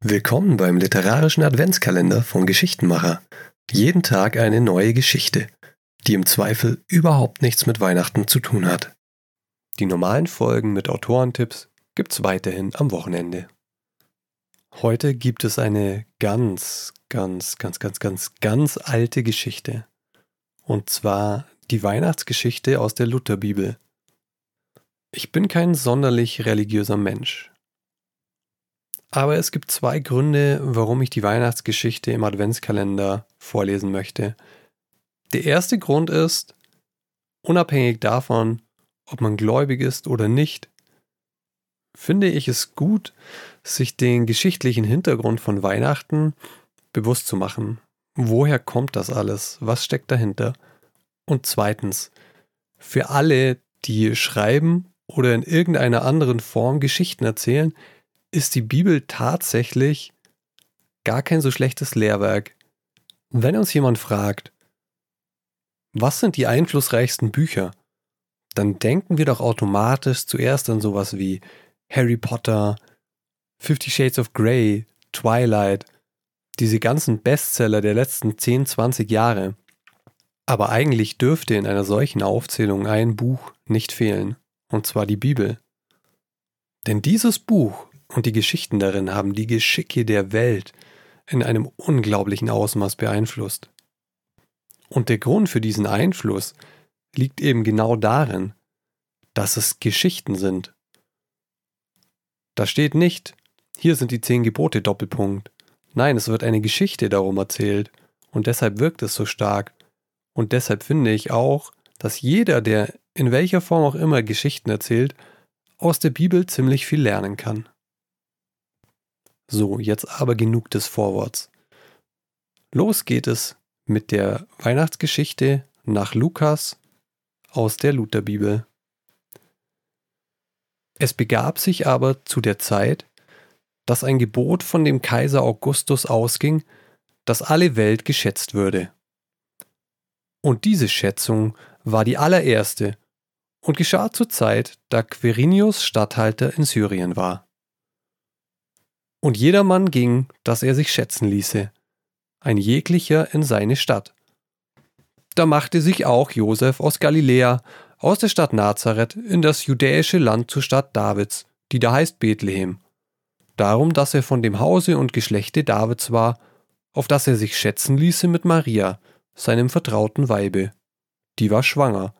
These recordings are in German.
Willkommen beim literarischen Adventskalender von Geschichtenmacher. Jeden Tag eine neue Geschichte, die im Zweifel überhaupt nichts mit Weihnachten zu tun hat. Die normalen Folgen mit Autorentipps gibt's weiterhin am Wochenende. Heute gibt es eine ganz, ganz, ganz, ganz, ganz, ganz alte Geschichte. Und zwar die Weihnachtsgeschichte aus der Lutherbibel. Ich bin kein sonderlich religiöser Mensch. Aber es gibt zwei Gründe, warum ich die Weihnachtsgeschichte im Adventskalender vorlesen möchte. Der erste Grund ist, unabhängig davon, ob man gläubig ist oder nicht, finde ich es gut, sich den geschichtlichen Hintergrund von Weihnachten bewusst zu machen. Woher kommt das alles? Was steckt dahinter? Und zweitens, für alle, die schreiben oder in irgendeiner anderen Form Geschichten erzählen, ist die Bibel tatsächlich gar kein so schlechtes Lehrwerk. Wenn uns jemand fragt, was sind die einflussreichsten Bücher, dann denken wir doch automatisch zuerst an sowas wie Harry Potter, Fifty Shades of Grey, Twilight, diese ganzen Bestseller der letzten 10, 20 Jahre. Aber eigentlich dürfte in einer solchen Aufzählung ein Buch nicht fehlen und zwar die Bibel. Denn dieses Buch und die Geschichten darin haben die Geschicke der Welt in einem unglaublichen Ausmaß beeinflusst. Und der Grund für diesen Einfluss liegt eben genau darin, dass es Geschichten sind. Da steht nicht, hier sind die zehn Gebote Doppelpunkt. Nein, es wird eine Geschichte darum erzählt und deshalb wirkt es so stark. Und deshalb finde ich auch, dass jeder, der in welcher Form auch immer Geschichten erzählt, aus der Bibel ziemlich viel lernen kann. So, jetzt aber genug des Vorworts. Los geht es mit der Weihnachtsgeschichte nach Lukas aus der Lutherbibel. Es begab sich aber zu der Zeit, dass ein Gebot von dem Kaiser Augustus ausging, dass alle Welt geschätzt würde. Und diese Schätzung war die allererste und geschah zur Zeit, da Quirinius Statthalter in Syrien war. Und jedermann ging, dass er sich schätzen ließe, ein jeglicher in seine Stadt. Da machte sich auch Josef aus Galiläa, aus der Stadt Nazareth, in das judäische Land zur Stadt Davids, die da heißt Bethlehem. Darum, dass er von dem Hause und Geschlechte Davids war, auf das er sich schätzen ließe mit Maria, seinem vertrauten Weibe. Die war schwanger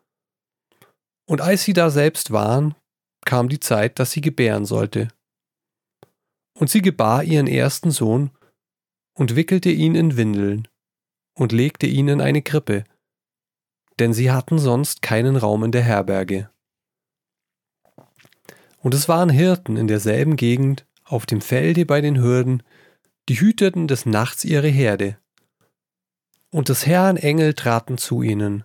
und als sie da selbst waren, kam die Zeit, dass sie gebären sollte. Und sie gebar ihren ersten Sohn und wickelte ihn in Windeln und legte ihn in eine Krippe, denn sie hatten sonst keinen Raum in der Herberge. Und es waren Hirten in derselben Gegend auf dem Felde bei den Hürden, die hüteten des Nachts ihre Herde. Und des Herrn Engel traten zu ihnen,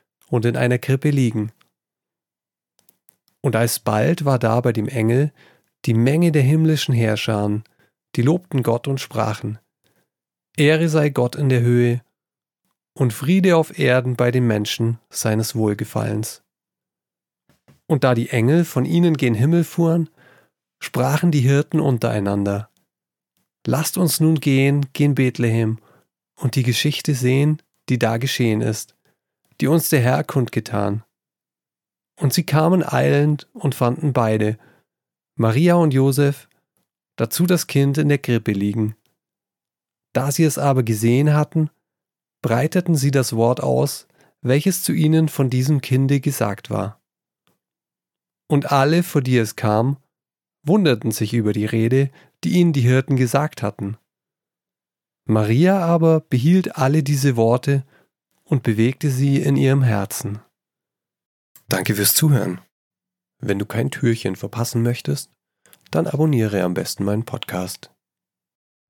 und in einer Krippe liegen. Und alsbald war da bei dem Engel die Menge der himmlischen Herrscharen, die lobten Gott und sprachen, Ehre sei Gott in der Höhe und Friede auf Erden bei den Menschen seines Wohlgefallens. Und da die Engel von ihnen gen Himmel fuhren, sprachen die Hirten untereinander, Lasst uns nun gehen gen Bethlehem und die Geschichte sehen, die da geschehen ist die uns der Herr kundgetan. Und sie kamen eilend und fanden beide, Maria und Josef, dazu das Kind in der Krippe liegen. Da sie es aber gesehen hatten, breiteten sie das Wort aus, welches zu ihnen von diesem Kinde gesagt war. Und alle, vor die es kam, wunderten sich über die Rede, die ihnen die Hirten gesagt hatten. Maria aber behielt alle diese Worte und bewegte sie in ihrem Herzen. Danke fürs Zuhören. Wenn du kein Türchen verpassen möchtest, dann abonniere am besten meinen Podcast.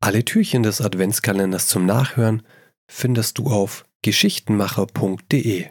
Alle Türchen des Adventskalenders zum Nachhören findest du auf geschichtenmacher.de.